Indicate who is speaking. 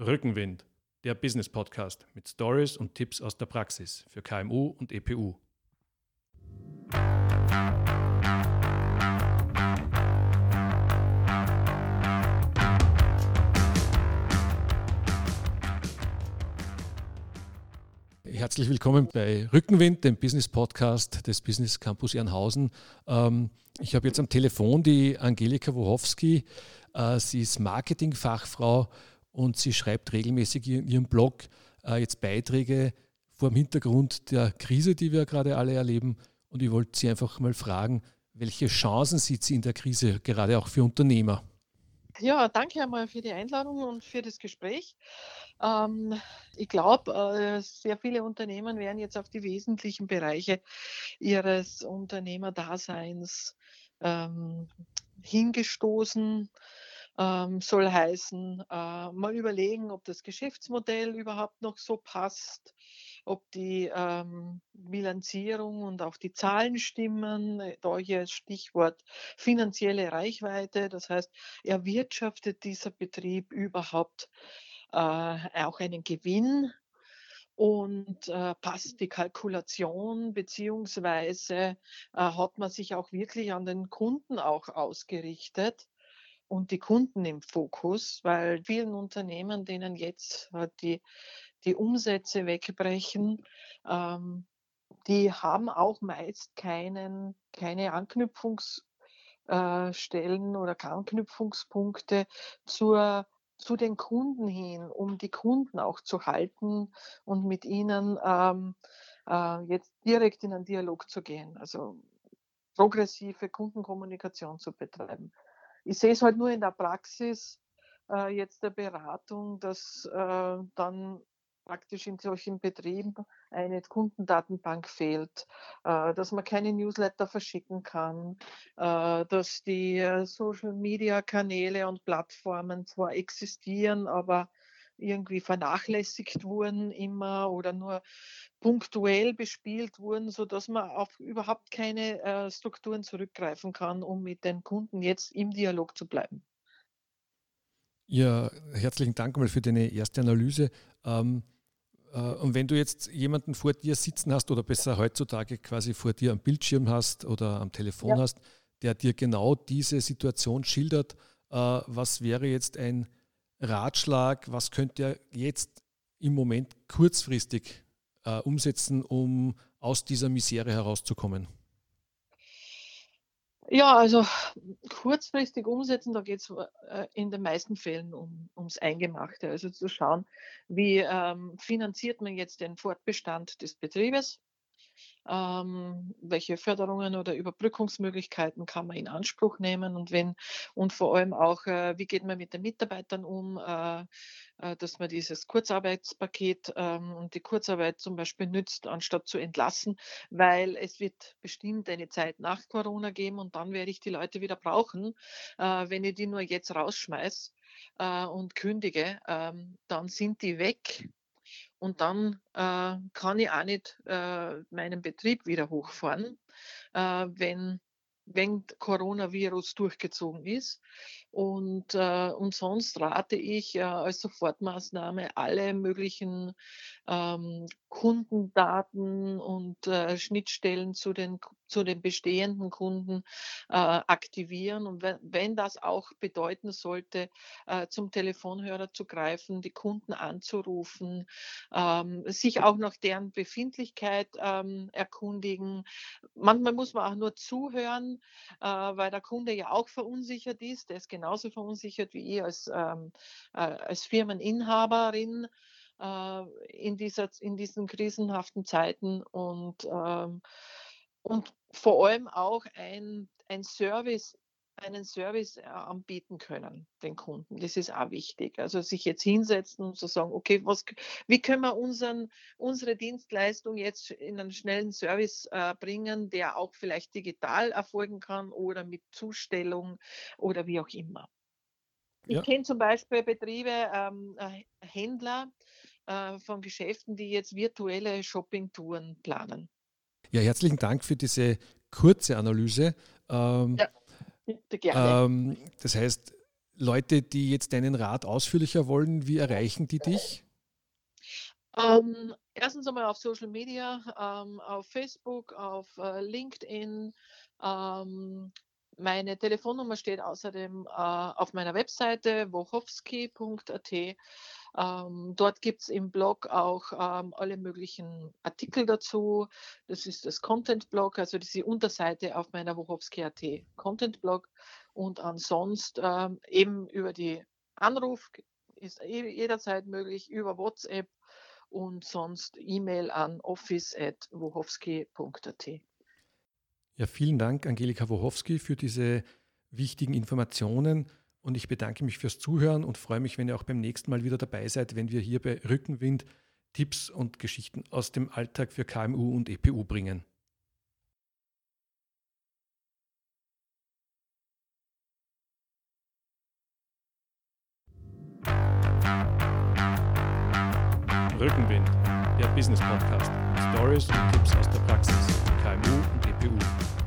Speaker 1: Rückenwind, der Business Podcast mit Stories und Tipps aus der Praxis für KMU und EPU. Herzlich willkommen bei Rückenwind, dem Business Podcast des Business Campus Ehrenhausen. Ähm, ich habe jetzt am Telefon die Angelika Wochowski. Äh, sie ist Marketingfachfrau und sie schreibt regelmäßig in ihrem Blog äh, jetzt Beiträge vor dem Hintergrund der Krise, die wir gerade alle erleben. Und ich wollte Sie einfach mal fragen, welche Chancen sieht sie in der Krise, gerade auch für Unternehmer?
Speaker 2: Ja, danke einmal für die Einladung und für das Gespräch. Ähm, ich glaube, äh, sehr viele Unternehmen werden jetzt auf die wesentlichen Bereiche ihres Unternehmerdaseins ähm, hingestoßen ähm, soll heißen, äh, mal überlegen, ob das Geschäftsmodell überhaupt noch so passt, ob die ähm, Bilanzierung und auch die Zahlen stimmen. Äh, da hier Stichwort finanzielle Reichweite. Das heißt, erwirtschaftet dieser Betrieb überhaupt äh, auch einen Gewinn? und äh, passt die Kalkulation beziehungsweise äh, hat man sich auch wirklich an den Kunden auch ausgerichtet und die Kunden im Fokus, weil vielen Unternehmen, denen jetzt äh, die, die Umsätze wegbrechen, ähm, die haben auch meist keinen, keine Anknüpfungsstellen äh, oder Anknüpfungspunkte zur, zu den Kunden hin, um die Kunden auch zu halten und mit ihnen ähm, äh, jetzt direkt in einen Dialog zu gehen, also progressive Kundenkommunikation zu betreiben ich sehe es halt nur in der Praxis äh, jetzt der Beratung, dass äh, dann praktisch in solchen Betrieben eine Kundendatenbank fehlt, äh, dass man keine Newsletter verschicken kann, äh, dass die äh, Social-Media-Kanäle und Plattformen zwar existieren, aber irgendwie vernachlässigt wurden immer oder nur punktuell bespielt wurden, sodass man auf überhaupt keine äh, Strukturen zurückgreifen kann, um mit den Kunden jetzt im Dialog zu bleiben.
Speaker 1: Ja, herzlichen Dank mal für deine erste Analyse. Ähm, äh, und wenn du jetzt jemanden vor dir sitzen hast oder besser heutzutage quasi vor dir am Bildschirm hast oder am Telefon ja. hast, der dir genau diese Situation schildert, äh, was wäre jetzt ein Ratschlag, was könnt ihr jetzt im Moment kurzfristig äh, umsetzen, um aus dieser Misere herauszukommen?
Speaker 2: Ja, also kurzfristig umsetzen, da geht es äh, in den meisten Fällen um, ums Eingemachte. Also zu schauen, wie ähm, finanziert man jetzt den Fortbestand des Betriebes, ähm, welche Förderungen oder Überbrückungsmöglichkeiten kann man in Anspruch nehmen und wenn und vor allem auch, äh, wie geht man mit den Mitarbeitern um, äh, äh, dass man dieses Kurzarbeitspaket ähm, und die Kurzarbeit zum Beispiel nützt, anstatt zu entlassen, weil es wird bestimmt eine Zeit nach Corona geben und dann werde ich die Leute wieder brauchen. Äh, wenn ich die nur jetzt rausschmeiße äh, und kündige, ähm, dann sind die weg und dann äh, kann ich auch nicht äh, meinen Betrieb wieder hochfahren, äh, wenn, wenn Coronavirus durchgezogen ist. Und, äh, und sonst rate ich äh, als Sofortmaßnahme alle möglichen ähm, Kundendaten und äh, Schnittstellen zu den, zu den bestehenden Kunden äh, aktivieren. Und wenn, wenn das auch bedeuten sollte, äh, zum Telefonhörer zu greifen, die Kunden anzurufen, ähm, sich auch nach deren Befindlichkeit ähm, erkundigen. Manchmal muss man auch nur zuhören, äh, weil der Kunde ja auch verunsichert ist. Der ist genauso verunsichert wie ich als, ähm, äh, als Firmeninhaberin äh, in, dieser, in diesen krisenhaften Zeiten und, ähm, und vor allem auch ein, ein Service einen Service äh, anbieten können, den Kunden. Das ist auch wichtig. Also sich jetzt hinsetzen und zu so sagen, okay, was, wie können wir unseren, unsere Dienstleistung jetzt in einen schnellen Service äh, bringen, der auch vielleicht digital erfolgen kann oder mit Zustellung oder wie auch immer. Ja. Ich kenne zum Beispiel Betriebe, ähm, äh, Händler äh, von Geschäften, die jetzt virtuelle Shoppingtouren planen.
Speaker 1: Ja, herzlichen Dank für diese kurze Analyse. Ähm, ja.
Speaker 2: Gerne.
Speaker 1: Ähm, das heißt, Leute, die jetzt deinen Rat ausführlicher wollen, wie erreichen die dich?
Speaker 2: Ähm, erstens einmal auf Social Media, ähm, auf Facebook, auf äh, LinkedIn. Ähm, meine Telefonnummer steht außerdem äh, auf meiner Webseite wochowski.at. Ähm, dort gibt es im Blog auch ähm, alle möglichen Artikel dazu. Das ist das Content-Blog, also diese Unterseite auf meiner Wochowski.at Content-Blog. Und ansonsten ähm, eben über die Anruf ist jederzeit möglich, über WhatsApp und sonst E-Mail an office.wochowski.at.
Speaker 1: Ja, vielen Dank, Angelika Wochowski, für diese wichtigen Informationen. Und ich bedanke mich fürs Zuhören und freue mich, wenn ihr auch beim nächsten Mal wieder dabei seid, wenn wir hier bei Rückenwind Tipps und Geschichten aus dem Alltag für KMU und EPU bringen. Rückenwind, der Business Podcast. Stories und Tipps aus der Praxis, KMU und EPU.